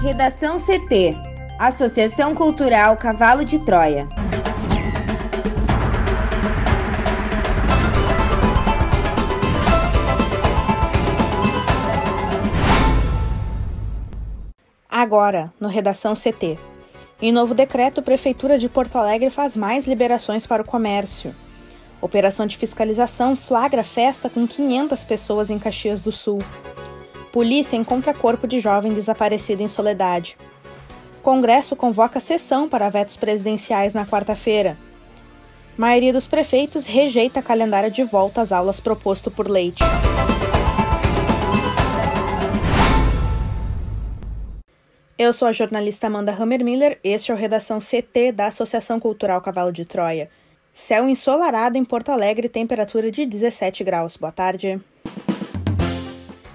Redação CT Associação Cultural Cavalo de Troia. Agora, no Redação CT. Em novo decreto, Prefeitura de Porto Alegre faz mais liberações para o comércio. Operação de fiscalização flagra festa com 500 pessoas em Caxias do Sul. Polícia encontra corpo de jovem desaparecido em Soledade. Congresso convoca sessão para vetos presidenciais na quarta-feira. Maioria dos prefeitos rejeita calendário de volta às aulas proposto por Leite. Eu sou a jornalista Amanda Hammermiller, este é o Redação CT da Associação Cultural Cavalo de Troia. Céu ensolarado em Porto Alegre, temperatura de 17 graus. Boa tarde.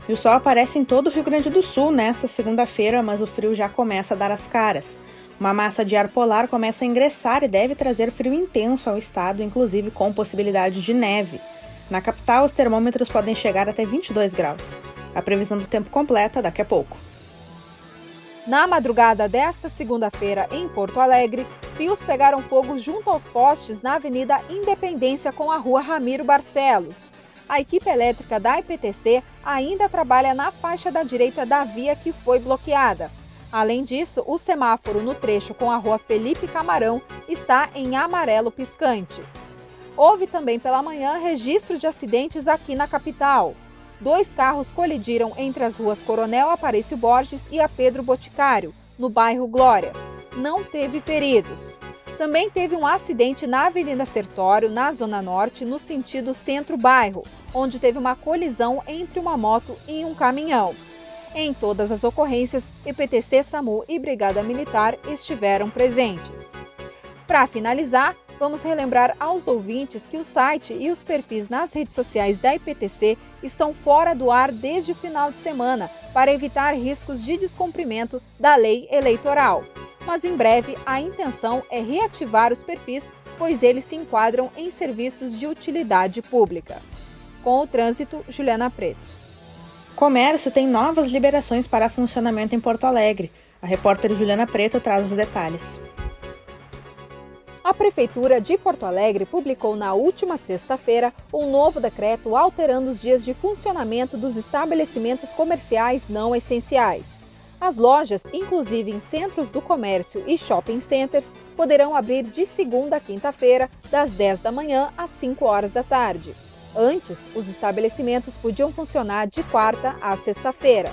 E o sol aparece em todo o Rio Grande do Sul nesta segunda-feira, mas o frio já começa a dar as caras. Uma massa de ar polar começa a ingressar e deve trazer frio intenso ao estado, inclusive com possibilidade de neve. Na capital, os termômetros podem chegar até 22 graus. A previsão do tempo completa daqui a pouco. Na madrugada desta segunda-feira, em Porto Alegre, fios pegaram fogo junto aos postes na Avenida Independência com a Rua Ramiro Barcelos. A equipe elétrica da IPTC ainda trabalha na faixa da direita da via que foi bloqueada. Além disso, o semáforo no trecho com a Rua Felipe Camarão está em amarelo piscante. Houve também pela manhã registro de acidentes aqui na capital dois carros colidiram entre as ruas Coronel Aparício Borges e a Pedro Boticário, no bairro Glória. Não teve feridos. Também teve um acidente na Avenida Sertório, na Zona Norte, no sentido centro-bairro, onde teve uma colisão entre uma moto e um caminhão. Em todas as ocorrências, EPTC, SAMU e Brigada Militar estiveram presentes. Para finalizar, vamos relembrar aos ouvintes que o site e os perfis nas redes sociais da IPTC estão fora do ar desde o final de semana para evitar riscos de descumprimento da lei eleitoral. Mas em breve a intenção é reativar os perfis, pois eles se enquadram em serviços de utilidade pública. Com o trânsito, Juliana Preto. Comércio tem novas liberações para funcionamento em Porto Alegre. A repórter Juliana Preto traz os detalhes. A Prefeitura de Porto Alegre publicou na última sexta-feira um novo decreto alterando os dias de funcionamento dos estabelecimentos comerciais não essenciais. As lojas, inclusive em centros do comércio e shopping centers, poderão abrir de segunda a quinta-feira, das 10 da manhã às 5 horas da tarde. Antes, os estabelecimentos podiam funcionar de quarta a sexta-feira.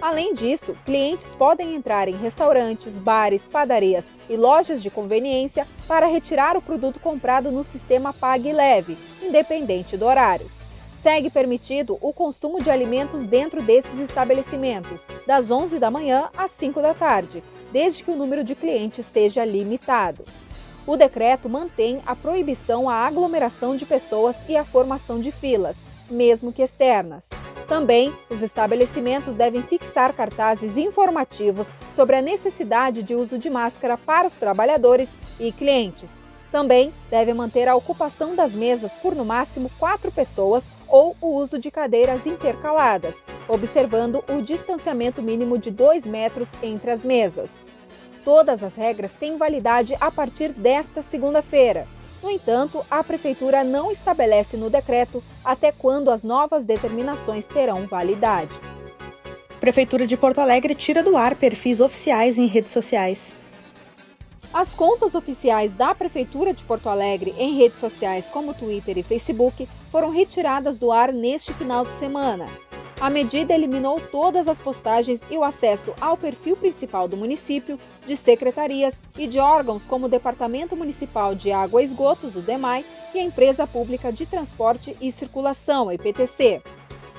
Além disso, clientes podem entrar em restaurantes, bares, padarias e lojas de conveniência para retirar o produto comprado no sistema Pague Leve, independente do horário. Segue permitido o consumo de alimentos dentro desses estabelecimentos, das 11 da manhã às 5 da tarde, desde que o número de clientes seja limitado. O decreto mantém a proibição à aglomeração de pessoas e à formação de filas, mesmo que externas. Também, os estabelecimentos devem fixar cartazes informativos sobre a necessidade de uso de máscara para os trabalhadores e clientes. Também devem manter a ocupação das mesas por no máximo quatro pessoas ou o uso de cadeiras intercaladas, observando o distanciamento mínimo de dois metros entre as mesas. Todas as regras têm validade a partir desta segunda-feira. No entanto, a Prefeitura não estabelece no decreto até quando as novas determinações terão validade. Prefeitura de Porto Alegre tira do ar perfis oficiais em redes sociais. As contas oficiais da Prefeitura de Porto Alegre em redes sociais como Twitter e Facebook foram retiradas do ar neste final de semana. A medida eliminou todas as postagens e o acesso ao perfil principal do município, de secretarias e de órgãos como o Departamento Municipal de Água e Esgotos, o DEMAI, e a Empresa Pública de Transporte e Circulação, a EPTC.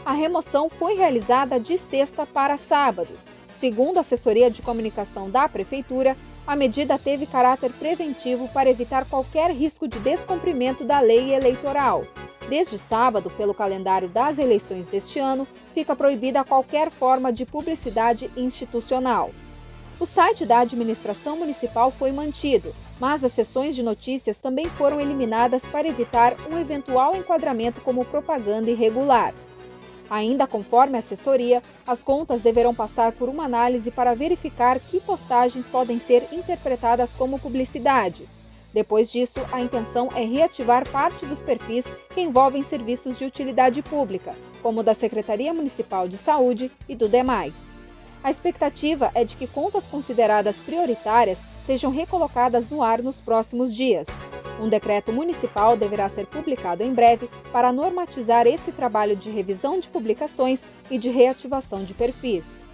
A remoção foi realizada de sexta para sábado. Segundo a assessoria de comunicação da Prefeitura, a medida teve caráter preventivo para evitar qualquer risco de descumprimento da lei eleitoral. Desde sábado, pelo calendário das eleições deste ano, fica proibida qualquer forma de publicidade institucional. O site da administração municipal foi mantido, mas as sessões de notícias também foram eliminadas para evitar um eventual enquadramento como propaganda irregular. Ainda conforme a assessoria, as contas deverão passar por uma análise para verificar que postagens podem ser interpretadas como publicidade. Depois disso, a intenção é reativar parte dos perfis que envolvem serviços de utilidade pública, como da Secretaria Municipal de Saúde e do DEMAI. A expectativa é de que contas consideradas prioritárias sejam recolocadas no ar nos próximos dias. Um decreto municipal deverá ser publicado em breve para normatizar esse trabalho de revisão de publicações e de reativação de perfis.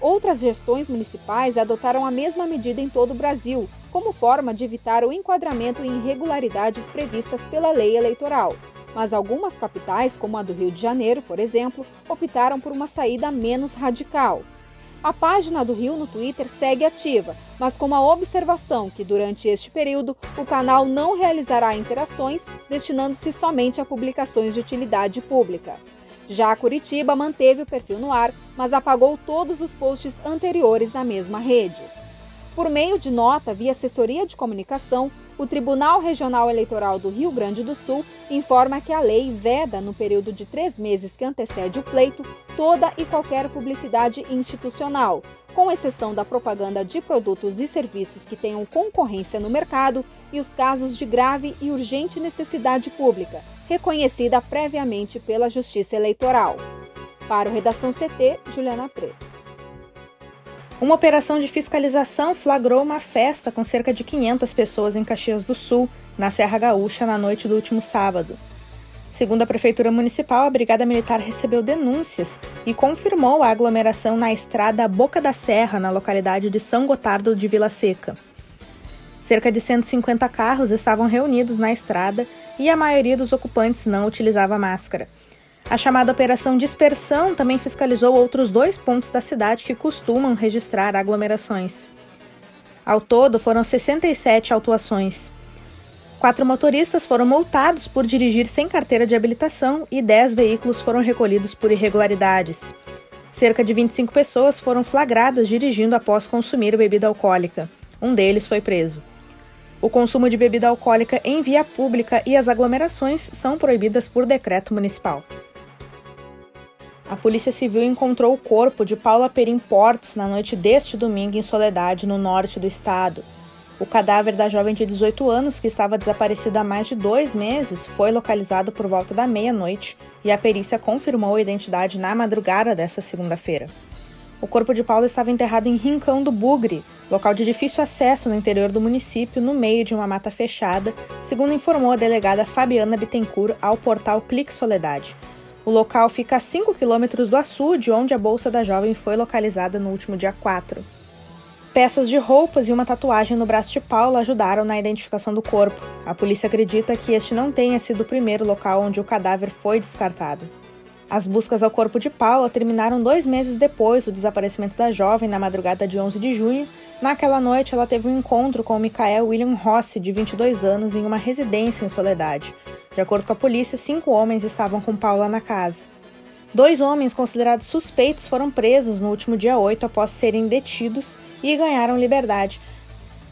Outras gestões municipais adotaram a mesma medida em todo o Brasil, como forma de evitar o enquadramento em irregularidades previstas pela lei eleitoral. Mas algumas capitais, como a do Rio de Janeiro, por exemplo, optaram por uma saída menos radical. A página do Rio no Twitter segue ativa, mas com uma observação que durante este período o canal não realizará interações, destinando-se somente a publicações de utilidade pública. Já a Curitiba manteve o perfil no ar, mas apagou todos os posts anteriores na mesma rede. Por meio de nota via assessoria de comunicação, o Tribunal Regional Eleitoral do Rio Grande do Sul informa que a lei veda, no período de três meses que antecede o pleito, toda e qualquer publicidade institucional, com exceção da propaganda de produtos e serviços que tenham concorrência no mercado e os casos de grave e urgente necessidade pública, reconhecida previamente pela Justiça Eleitoral. Para o Redação CT, Juliana Preto. Uma operação de fiscalização flagrou uma festa com cerca de 500 pessoas em Caxias do Sul, na Serra Gaúcha, na noite do último sábado. Segundo a Prefeitura Municipal, a Brigada Militar recebeu denúncias e confirmou a aglomeração na estrada Boca da Serra, na localidade de São Gotardo de Vila Seca. Cerca de 150 carros estavam reunidos na estrada e a maioria dos ocupantes não utilizava máscara. A chamada Operação Dispersão também fiscalizou outros dois pontos da cidade que costumam registrar aglomerações. Ao todo, foram 67 autuações. Quatro motoristas foram multados por dirigir sem carteira de habilitação e 10 veículos foram recolhidos por irregularidades. Cerca de 25 pessoas foram flagradas dirigindo após consumir bebida alcoólica. Um deles foi preso. O consumo de bebida alcoólica em via pública e as aglomerações são proibidas por decreto municipal a Polícia Civil encontrou o corpo de Paula Perim Portes na noite deste domingo em Soledade, no norte do estado. O cadáver da jovem de 18 anos, que estava desaparecida há mais de dois meses, foi localizado por volta da meia-noite e a perícia confirmou a identidade na madrugada desta segunda-feira. O corpo de Paula estava enterrado em Rincão do Bugre, local de difícil acesso no interior do município, no meio de uma mata fechada, segundo informou a delegada Fabiana Bittencourt ao portal Clique Soledade. O local fica a 5 quilômetros do açude, onde a bolsa da jovem foi localizada no último dia 4. Peças de roupas e uma tatuagem no braço de Paula ajudaram na identificação do corpo. A polícia acredita que este não tenha sido o primeiro local onde o cadáver foi descartado. As buscas ao corpo de Paula terminaram dois meses depois do desaparecimento da jovem na madrugada de 11 de junho. Naquela noite, ela teve um encontro com o Michael William Rossi, de 22 anos, em uma residência em Soledade. De acordo com a polícia, cinco homens estavam com Paula na casa. Dois homens considerados suspeitos foram presos no último dia 8 após serem detidos e ganharam liberdade.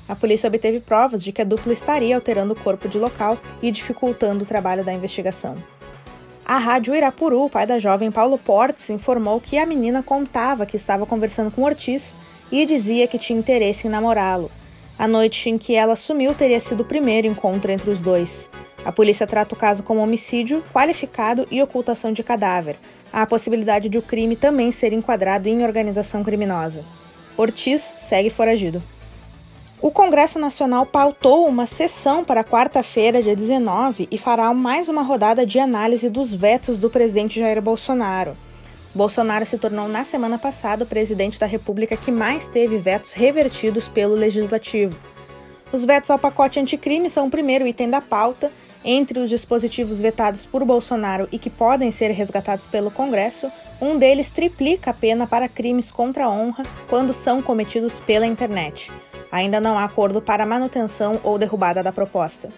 A polícia obteve provas de que a dupla estaria alterando o corpo de local e dificultando o trabalho da investigação. A rádio Irapuru, pai da jovem Paulo Portes, informou que a menina contava que estava conversando com Ortiz e dizia que tinha interesse em namorá-lo. A noite em que ela sumiu teria sido o primeiro encontro entre os dois. A polícia trata o caso como homicídio qualificado e ocultação de cadáver. Há a possibilidade de o crime também ser enquadrado em organização criminosa. Ortiz segue foragido. O Congresso Nacional pautou uma sessão para quarta-feira, dia 19, e fará mais uma rodada de análise dos vetos do presidente Jair Bolsonaro. Bolsonaro se tornou na semana passada o presidente da República que mais teve vetos revertidos pelo Legislativo. Os vetos ao pacote anticrime são o primeiro item da pauta entre os dispositivos vetados por Bolsonaro e que podem ser resgatados pelo Congresso, um deles triplica a pena para crimes contra a honra quando são cometidos pela internet. Ainda não há acordo para manutenção ou derrubada da proposta.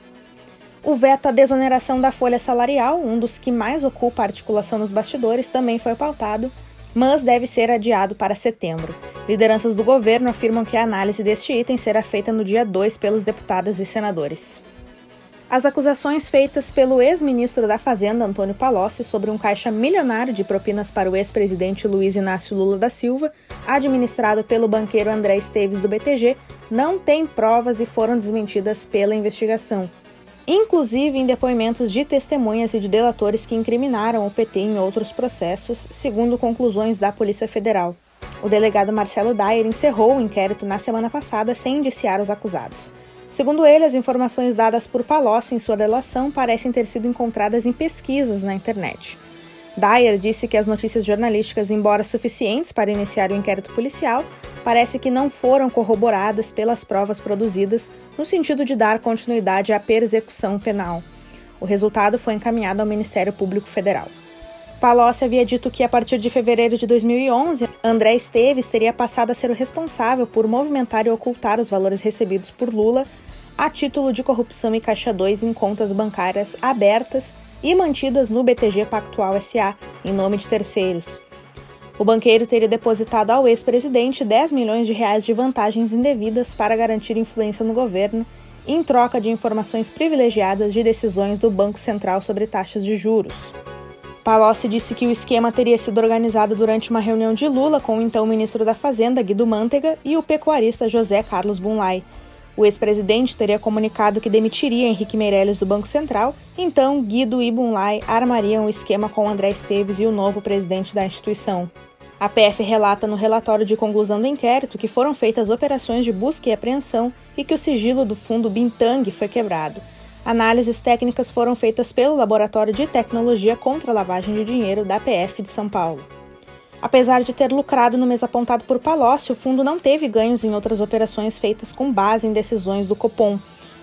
O veto à desoneração da folha salarial, um dos que mais ocupa a articulação nos bastidores, também foi pautado, mas deve ser adiado para setembro. Lideranças do governo afirmam que a análise deste item será feita no dia 2 pelos deputados e senadores. As acusações feitas pelo ex-ministro da Fazenda, Antônio Palocci, sobre um caixa milionário de propinas para o ex-presidente Luiz Inácio Lula da Silva, administrado pelo banqueiro André Esteves do BTG, não têm provas e foram desmentidas pela investigação. Inclusive em depoimentos de testemunhas e de delatores que incriminaram o PT em outros processos, segundo conclusões da Polícia Federal. O delegado Marcelo Dyer encerrou o inquérito na semana passada sem indiciar os acusados. Segundo ele, as informações dadas por Palocci em sua delação parecem ter sido encontradas em pesquisas na internet. Dyer disse que as notícias jornalísticas, embora suficientes para iniciar o inquérito policial, parece que não foram corroboradas pelas provas produzidas no sentido de dar continuidade à persecução penal. O resultado foi encaminhado ao Ministério Público Federal. Palocci havia dito que a partir de fevereiro de 2011, André Esteves teria passado a ser o responsável por movimentar e ocultar os valores recebidos por Lula a título de corrupção e caixa 2 em contas bancárias abertas e mantidas no BTG Pactual SA, em nome de terceiros. O banqueiro teria depositado ao ex-presidente 10 milhões de reais de vantagens indevidas para garantir influência no governo, em troca de informações privilegiadas de decisões do Banco Central sobre taxas de juros. Palocci disse que o esquema teria sido organizado durante uma reunião de Lula com o então ministro da Fazenda, Guido Mantega, e o pecuarista José Carlos Bunlai, o ex-presidente teria comunicado que demitiria Henrique Meirelles do Banco Central, então Guido e Bunlai armariam o esquema com André Esteves e o novo presidente da instituição. A PF relata no relatório de conclusão do inquérito que foram feitas operações de busca e apreensão e que o sigilo do fundo Bintang foi quebrado. Análises técnicas foram feitas pelo Laboratório de Tecnologia contra a Lavagem de Dinheiro da PF de São Paulo. Apesar de ter lucrado no mês apontado por Palocci, o fundo não teve ganhos em outras operações feitas com base em decisões do Copom.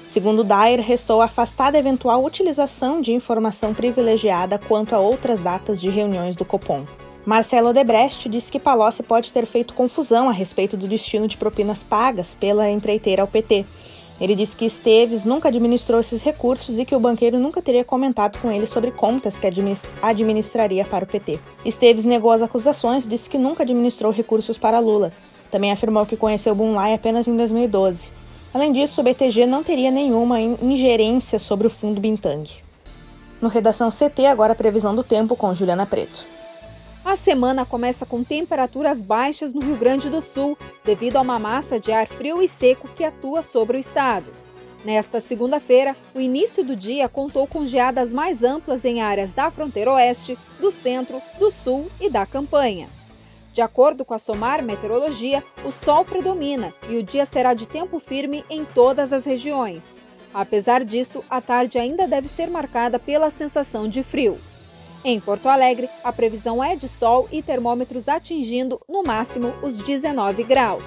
Segundo Dyer, restou afastada eventual utilização de informação privilegiada quanto a outras datas de reuniões do Copom. Marcelo Odebrecht disse que Palocci pode ter feito confusão a respeito do destino de propinas pagas pela empreiteira ao PT ele disse que Esteves nunca administrou esses recursos e que o banqueiro nunca teria comentado com ele sobre contas que administraria para o PT. Esteves negou as acusações e disse que nunca administrou recursos para Lula. Também afirmou que conheceu Bunlai apenas em 2012. Além disso, o BTG não teria nenhuma ingerência sobre o fundo Bintang. No Redação CT, agora a previsão do tempo com Juliana Preto. A semana começa com temperaturas baixas no Rio Grande do Sul, devido a uma massa de ar frio e seco que atua sobre o estado. Nesta segunda-feira, o início do dia contou com geadas mais amplas em áreas da fronteira oeste, do centro, do sul e da campanha. De acordo com a Somar Meteorologia, o sol predomina e o dia será de tempo firme em todas as regiões. Apesar disso, a tarde ainda deve ser marcada pela sensação de frio. Em Porto Alegre, a previsão é de sol e termômetros atingindo, no máximo, os 19 graus.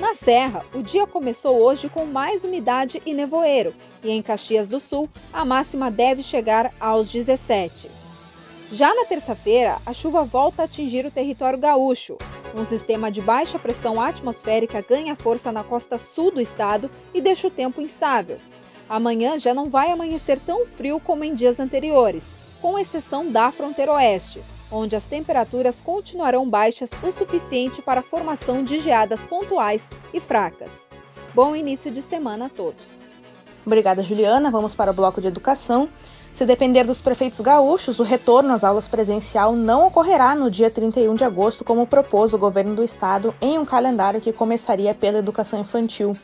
Na Serra, o dia começou hoje com mais umidade e nevoeiro, e em Caxias do Sul, a máxima deve chegar aos 17. Já na terça-feira, a chuva volta a atingir o território gaúcho. Um sistema de baixa pressão atmosférica ganha força na costa sul do estado e deixa o tempo instável. Amanhã já não vai amanhecer tão frio como em dias anteriores, com exceção da fronteira oeste, onde as temperaturas continuarão baixas o suficiente para a formação de geadas pontuais e fracas. Bom início de semana a todos. Obrigada, Juliana. Vamos para o bloco de educação. Se depender dos prefeitos gaúchos, o retorno às aulas presencial não ocorrerá no dia 31 de agosto, como propôs o governo do estado em um calendário que começaria pela educação infantil.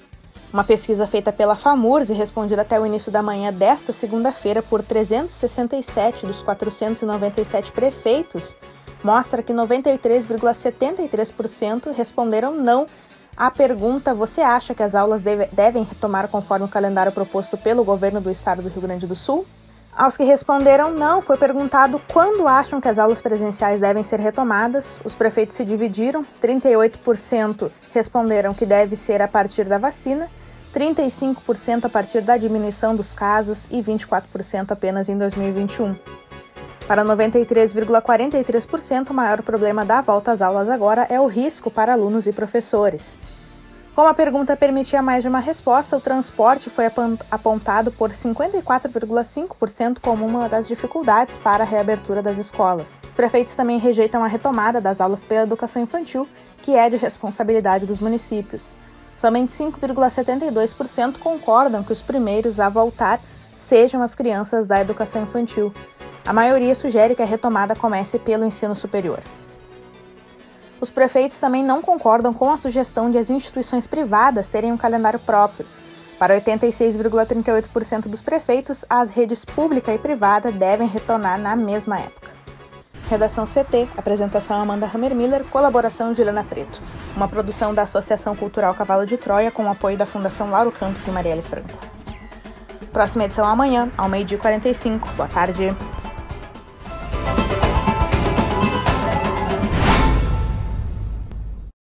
Uma pesquisa feita pela FAMURS e respondida até o início da manhã desta segunda-feira por 367 dos 497 prefeitos mostra que 93,73% responderam não à pergunta: Você acha que as aulas deve, devem retomar conforme o calendário proposto pelo governo do estado do Rio Grande do Sul? Aos que responderam não, foi perguntado quando acham que as aulas presenciais devem ser retomadas. Os prefeitos se dividiram: 38% responderam que deve ser a partir da vacina 35% a partir da diminuição dos casos e 24% apenas em 2021. Para 93,43%, o maior problema da volta às aulas agora é o risco para alunos e professores. Como a pergunta permitia mais de uma resposta, o transporte foi apontado por 54,5% como uma das dificuldades para a reabertura das escolas. Prefeitos também rejeitam a retomada das aulas pela educação infantil, que é de responsabilidade dos municípios. Somente 5,72% concordam que os primeiros a voltar sejam as crianças da educação infantil. A maioria sugere que a retomada comece pelo ensino superior. Os prefeitos também não concordam com a sugestão de as instituições privadas terem um calendário próprio. Para 86,38% dos prefeitos, as redes pública e privada devem retornar na mesma época. Redação CT, apresentação Amanda Hammermiller, colaboração Juliana Preto. Uma produção da Associação Cultural Cavalo de Troia com o apoio da Fundação Lauro Campos e Marielle Franco. Próxima edição amanhã, ao meio-dia 45. Boa tarde.